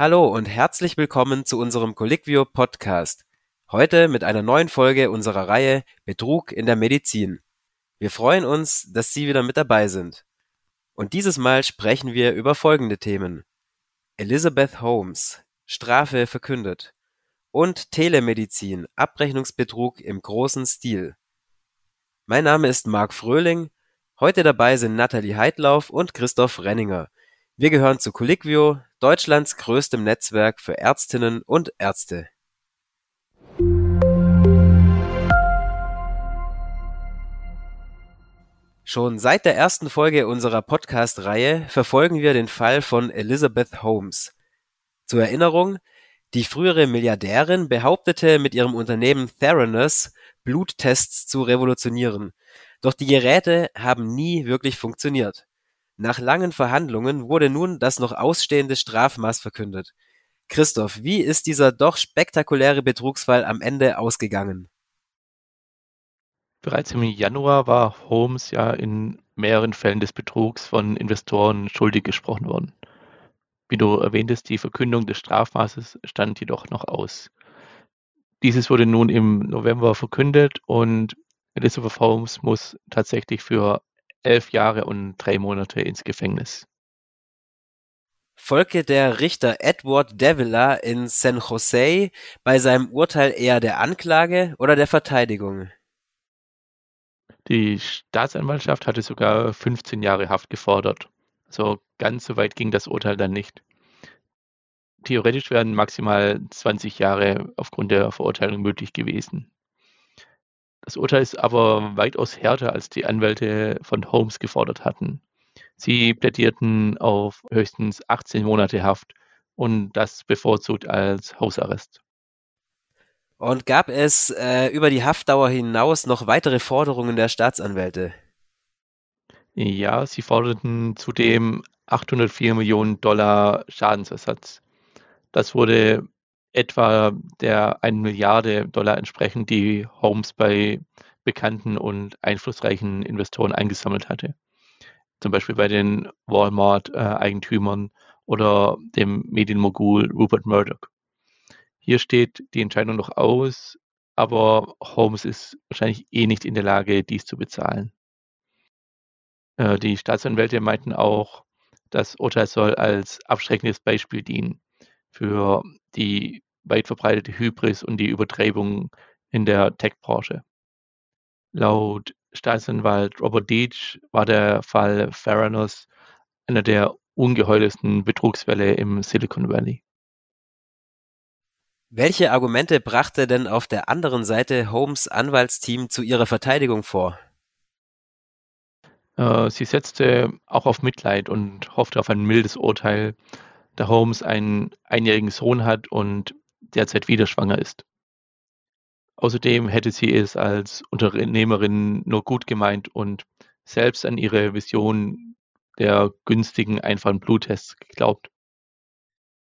Hallo und herzlich willkommen zu unserem Colliquio Podcast. Heute mit einer neuen Folge unserer Reihe Betrug in der Medizin. Wir freuen uns, dass Sie wieder mit dabei sind. Und dieses Mal sprechen wir über folgende Themen. Elizabeth Holmes, Strafe verkündet. Und Telemedizin, Abrechnungsbetrug im großen Stil. Mein Name ist Marc Fröhling. Heute dabei sind Nathalie Heidlauf und Christoph Renninger. Wir gehören zu Colliquio, Deutschlands größtem Netzwerk für Ärztinnen und Ärzte. Schon seit der ersten Folge unserer Podcast-Reihe verfolgen wir den Fall von Elizabeth Holmes. Zur Erinnerung, die frühere Milliardärin behauptete mit ihrem Unternehmen Theranos Bluttests zu revolutionieren, doch die Geräte haben nie wirklich funktioniert. Nach langen Verhandlungen wurde nun das noch ausstehende Strafmaß verkündet. Christoph, wie ist dieser doch spektakuläre Betrugsfall am Ende ausgegangen? Bereits im Januar war Holmes ja in mehreren Fällen des Betrugs von Investoren schuldig gesprochen worden. Wie du erwähntest, die Verkündung des Strafmaßes stand jedoch noch aus. Dieses wurde nun im November verkündet und Elizabeth Holmes muss tatsächlich für elf Jahre und drei Monate ins Gefängnis. Folgte der Richter Edward Davila in San Jose bei seinem Urteil eher der Anklage oder der Verteidigung? Die Staatsanwaltschaft hatte sogar 15 Jahre Haft gefordert. So ganz so weit ging das Urteil dann nicht. Theoretisch wären maximal 20 Jahre aufgrund der Verurteilung möglich gewesen. Das Urteil ist aber weitaus härter, als die Anwälte von Holmes gefordert hatten. Sie plädierten auf höchstens 18 Monate Haft und das bevorzugt als Hausarrest. Und gab es äh, über die Haftdauer hinaus noch weitere Forderungen der Staatsanwälte? Ja, sie forderten zudem 804 Millionen Dollar Schadensersatz. Das wurde etwa der 1 Milliarde Dollar entsprechen, die Holmes bei bekannten und einflussreichen Investoren eingesammelt hatte. Zum Beispiel bei den Walmart-Eigentümern oder dem Medienmogul Rupert Murdoch. Hier steht die Entscheidung noch aus, aber Holmes ist wahrscheinlich eh nicht in der Lage, dies zu bezahlen. Äh, die Staatsanwälte meinten auch, das Urteil soll als abschreckendes Beispiel dienen für die weit verbreitete Hybris und die Übertreibung in der Tech-Branche. Laut Staatsanwalt Robert Deitch war der Fall Theranos einer der ungeheuersten Betrugsfälle im Silicon Valley. Welche Argumente brachte denn auf der anderen Seite Holmes Anwaltsteam zu ihrer Verteidigung vor? Äh, sie setzte auch auf Mitleid und hoffte auf ein mildes Urteil, da Holmes einen einjährigen Sohn hat und derzeit wieder schwanger ist. Außerdem hätte sie es als Unternehmerin nur gut gemeint und selbst an ihre Vision der günstigen, einfachen Bluttests geglaubt.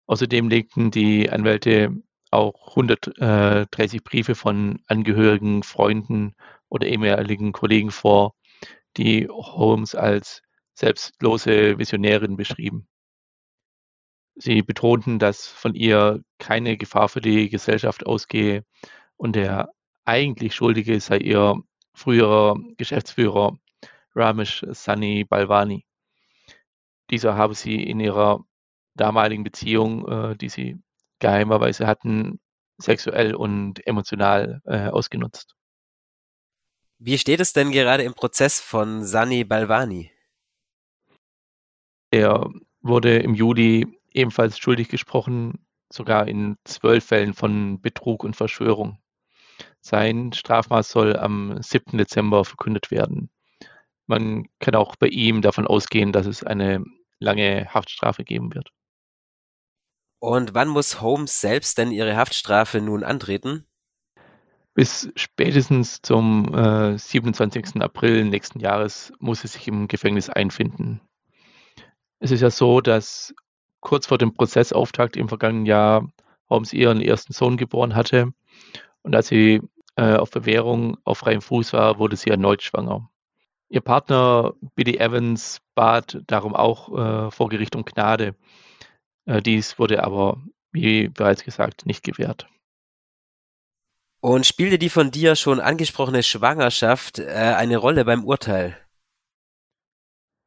Außerdem legten die Anwälte auch 130 Briefe von Angehörigen, Freunden oder ehemaligen Kollegen vor, die Holmes als selbstlose Visionärin beschrieben. Sie betonten, dass von ihr keine Gefahr für die Gesellschaft ausgehe und der eigentlich Schuldige sei ihr früherer Geschäftsführer Ramesh Sani Balwani. Dieser habe sie in ihrer damaligen Beziehung, äh, die sie geheimerweise hatten, sexuell und emotional äh, ausgenutzt. Wie steht es denn gerade im Prozess von Sani Balwani? Er wurde im Juli ebenfalls schuldig gesprochen, sogar in zwölf Fällen von Betrug und Verschwörung. Sein Strafmaß soll am 7. Dezember verkündet werden. Man kann auch bei ihm davon ausgehen, dass es eine lange Haftstrafe geben wird. Und wann muss Holmes selbst denn ihre Haftstrafe nun antreten? Bis spätestens zum äh, 27. April nächsten Jahres muss sie sich im Gefängnis einfinden. Es ist ja so, dass kurz vor dem Prozessauftakt im vergangenen Jahr Holmes ihren ersten Sohn geboren hatte. Und als sie äh, auf Bewährung auf freiem Fuß war, wurde sie erneut schwanger. Ihr Partner Billy Evans bat darum auch äh, vor Gericht um Gnade. Äh, dies wurde aber, wie bereits gesagt, nicht gewährt. Und spielte die von dir schon angesprochene Schwangerschaft äh, eine Rolle beim Urteil?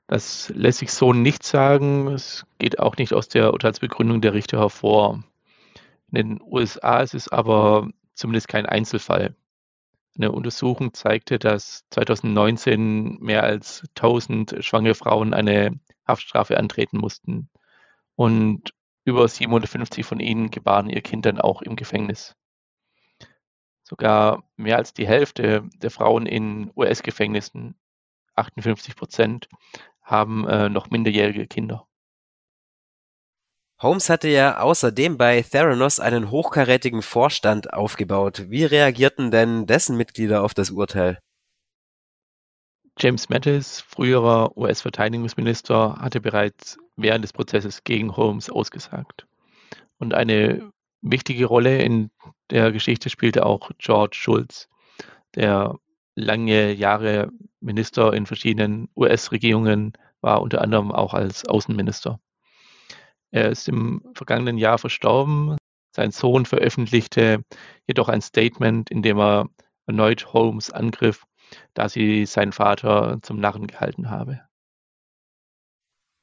Das lässt sich so nicht sagen. Es geht auch nicht aus der Urteilsbegründung der Richter hervor. In den USA ist es aber zumindest kein Einzelfall. Eine Untersuchung zeigte, dass 2019 mehr als 1000 schwangere Frauen eine Haftstrafe antreten mussten. Und über 750 von ihnen gebaren ihr Kind dann auch im Gefängnis. Sogar mehr als die Hälfte der Frauen in US-Gefängnissen, 58 Prozent, haben äh, noch minderjährige Kinder. Holmes hatte ja außerdem bei Theranos einen hochkarätigen Vorstand aufgebaut. Wie reagierten denn dessen Mitglieder auf das Urteil? James Mattis, früherer US-Verteidigungsminister, hatte bereits während des Prozesses gegen Holmes ausgesagt. Und eine wichtige Rolle in der Geschichte spielte auch George Schulz, der lange Jahre Minister in verschiedenen US-Regierungen war, unter anderem auch als Außenminister. Er ist im vergangenen Jahr verstorben. Sein Sohn veröffentlichte jedoch ein Statement, in dem er erneut Holmes angriff, da sie seinen Vater zum Narren gehalten habe.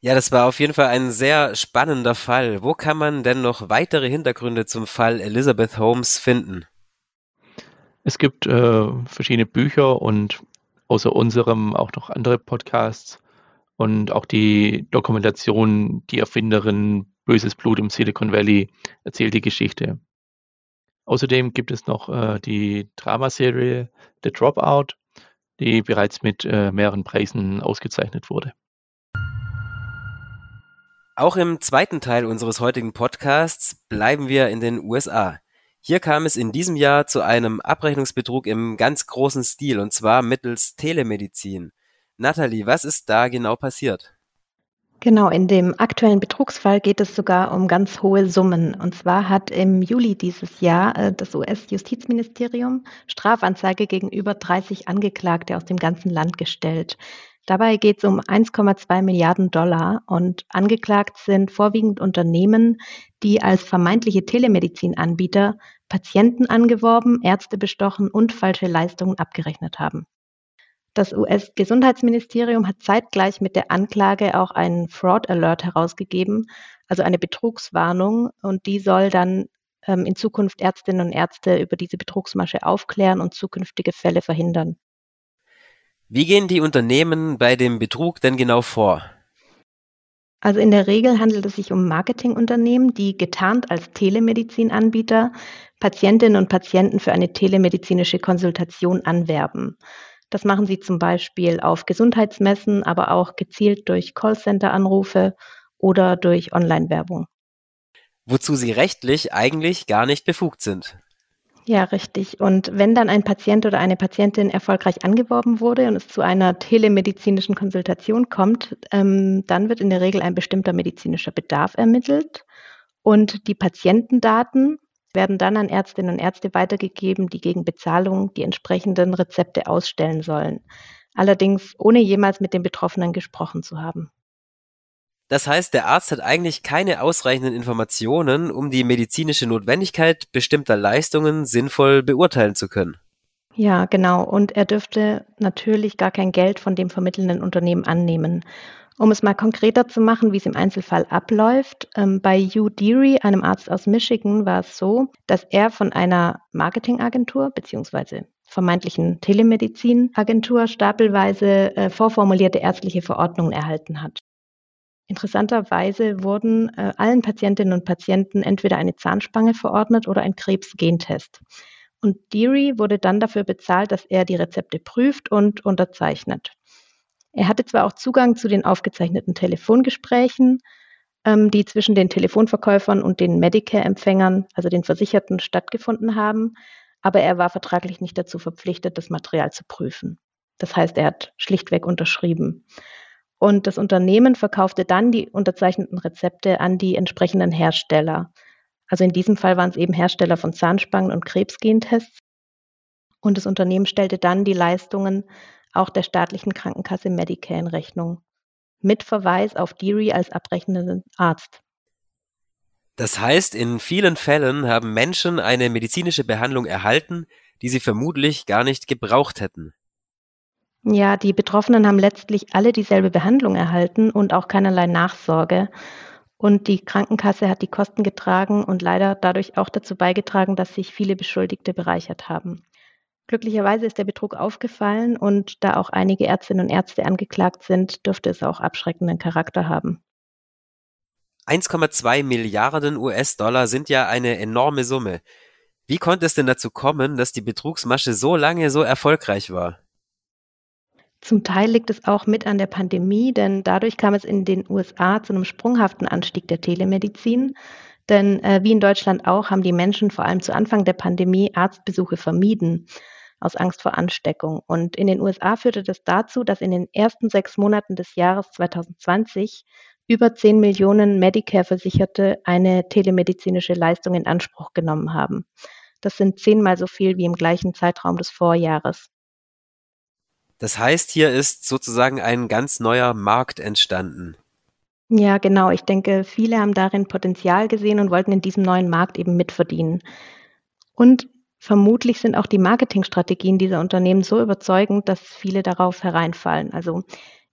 Ja, das war auf jeden Fall ein sehr spannender Fall. Wo kann man denn noch weitere Hintergründe zum Fall Elizabeth Holmes finden? Es gibt äh, verschiedene Bücher und außer unserem auch noch andere Podcasts und auch die Dokumentation Die Erfinderin Böses Blut im Silicon Valley erzählt die Geschichte. Außerdem gibt es noch äh, die Dramaserie The Dropout, die bereits mit äh, mehreren Preisen ausgezeichnet wurde. Auch im zweiten Teil unseres heutigen Podcasts bleiben wir in den USA. Hier kam es in diesem Jahr zu einem Abrechnungsbetrug im ganz großen Stil und zwar mittels Telemedizin. Nathalie, was ist da genau passiert? Genau, in dem aktuellen Betrugsfall geht es sogar um ganz hohe Summen. Und zwar hat im Juli dieses Jahr äh, das US-Justizministerium Strafanzeige gegenüber 30 Angeklagte aus dem ganzen Land gestellt. Dabei geht es um 1,2 Milliarden Dollar und angeklagt sind vorwiegend Unternehmen, die als vermeintliche Telemedizinanbieter Patienten angeworben, Ärzte bestochen und falsche Leistungen abgerechnet haben. Das US-Gesundheitsministerium hat zeitgleich mit der Anklage auch einen Fraud Alert herausgegeben, also eine Betrugswarnung. Und die soll dann ähm, in Zukunft Ärztinnen und Ärzte über diese Betrugsmasche aufklären und zukünftige Fälle verhindern. Wie gehen die Unternehmen bei dem Betrug denn genau vor? Also in der Regel handelt es sich um Marketingunternehmen, die getarnt als Telemedizinanbieter Patientinnen und Patienten für eine telemedizinische Konsultation anwerben. Das machen sie zum Beispiel auf Gesundheitsmessen, aber auch gezielt durch Callcenter-Anrufe oder durch Online-Werbung. Wozu sie rechtlich eigentlich gar nicht befugt sind. Ja, richtig. Und wenn dann ein Patient oder eine Patientin erfolgreich angeworben wurde und es zu einer telemedizinischen Konsultation kommt, ähm, dann wird in der Regel ein bestimmter medizinischer Bedarf ermittelt und die Patientendaten werden dann an Ärztinnen und Ärzte weitergegeben, die gegen Bezahlung die entsprechenden Rezepte ausstellen sollen. Allerdings ohne jemals mit den Betroffenen gesprochen zu haben. Das heißt, der Arzt hat eigentlich keine ausreichenden Informationen, um die medizinische Notwendigkeit bestimmter Leistungen sinnvoll beurteilen zu können. Ja, genau. Und er dürfte natürlich gar kein Geld von dem vermittelnden Unternehmen annehmen. Um es mal konkreter zu machen, wie es im Einzelfall abläuft, ähm, bei Hugh Deary, einem Arzt aus Michigan, war es so, dass er von einer Marketingagentur bzw. vermeintlichen Telemedizinagentur stapelweise äh, vorformulierte ärztliche Verordnungen erhalten hat. Interessanterweise wurden äh, allen Patientinnen und Patienten entweder eine Zahnspange verordnet oder ein Krebsgentest. Und Deary wurde dann dafür bezahlt, dass er die Rezepte prüft und unterzeichnet. Er hatte zwar auch Zugang zu den aufgezeichneten Telefongesprächen, ähm, die zwischen den Telefonverkäufern und den Medicare-Empfängern, also den Versicherten, stattgefunden haben, aber er war vertraglich nicht dazu verpflichtet, das Material zu prüfen. Das heißt, er hat schlichtweg unterschrieben. Und das Unternehmen verkaufte dann die unterzeichneten Rezepte an die entsprechenden Hersteller. Also in diesem Fall waren es eben Hersteller von Zahnspangen und Krebsgentests. Und das Unternehmen stellte dann die Leistungen auch der staatlichen Krankenkasse Medicare in Rechnung, mit Verweis auf Deary als abrechnenden Arzt. Das heißt, in vielen Fällen haben Menschen eine medizinische Behandlung erhalten, die sie vermutlich gar nicht gebraucht hätten. Ja, die Betroffenen haben letztlich alle dieselbe Behandlung erhalten und auch keinerlei Nachsorge. Und die Krankenkasse hat die Kosten getragen und leider dadurch auch dazu beigetragen, dass sich viele Beschuldigte bereichert haben. Glücklicherweise ist der Betrug aufgefallen und da auch einige Ärztinnen und Ärzte angeklagt sind, dürfte es auch abschreckenden Charakter haben. 1,2 Milliarden US-Dollar sind ja eine enorme Summe. Wie konnte es denn dazu kommen, dass die Betrugsmasche so lange so erfolgreich war? Zum Teil liegt es auch mit an der Pandemie, denn dadurch kam es in den USA zu einem sprunghaften Anstieg der Telemedizin. Denn äh, wie in Deutschland auch haben die Menschen vor allem zu Anfang der Pandemie Arztbesuche vermieden aus Angst vor Ansteckung. Und in den USA führte das dazu, dass in den ersten sechs Monaten des Jahres 2020 über 10 Millionen Medicare-Versicherte eine telemedizinische Leistung in Anspruch genommen haben. Das sind zehnmal so viel wie im gleichen Zeitraum des Vorjahres. Das heißt, hier ist sozusagen ein ganz neuer Markt entstanden. Ja, genau. Ich denke, viele haben darin Potenzial gesehen und wollten in diesem neuen Markt eben mitverdienen. Und vermutlich sind auch die Marketingstrategien dieser Unternehmen so überzeugend, dass viele darauf hereinfallen. Also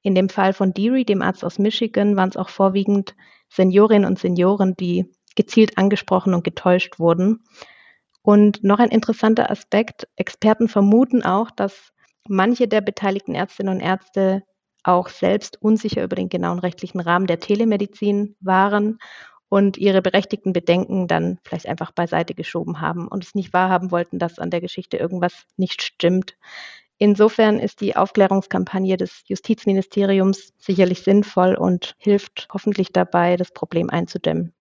in dem Fall von Deary, dem Arzt aus Michigan, waren es auch vorwiegend Seniorinnen und Senioren, die gezielt angesprochen und getäuscht wurden. Und noch ein interessanter Aspekt, Experten vermuten auch, dass manche der beteiligten Ärztinnen und Ärzte auch selbst unsicher über den genauen rechtlichen Rahmen der Telemedizin waren und ihre berechtigten Bedenken dann vielleicht einfach beiseite geschoben haben und es nicht wahrhaben wollten, dass an der Geschichte irgendwas nicht stimmt. Insofern ist die Aufklärungskampagne des Justizministeriums sicherlich sinnvoll und hilft hoffentlich dabei, das Problem einzudämmen.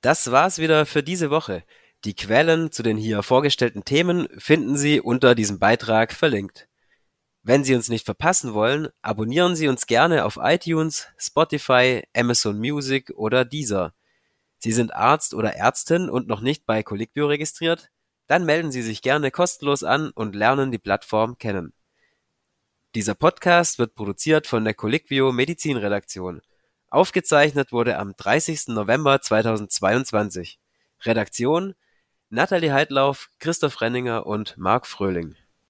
Das war's wieder für diese Woche. Die Quellen zu den hier vorgestellten Themen finden Sie unter diesem Beitrag verlinkt. Wenn Sie uns nicht verpassen wollen, abonnieren Sie uns gerne auf iTunes, Spotify, Amazon Music oder Deezer. Sie sind Arzt oder Ärztin und noch nicht bei Colliquio registriert? Dann melden Sie sich gerne kostenlos an und lernen die Plattform kennen. Dieser Podcast wird produziert von der Colliquio Medizinredaktion. Aufgezeichnet wurde am 30. November 2022. Redaktion Nathalie Heidlauf, Christoph Renninger und Marc Fröhling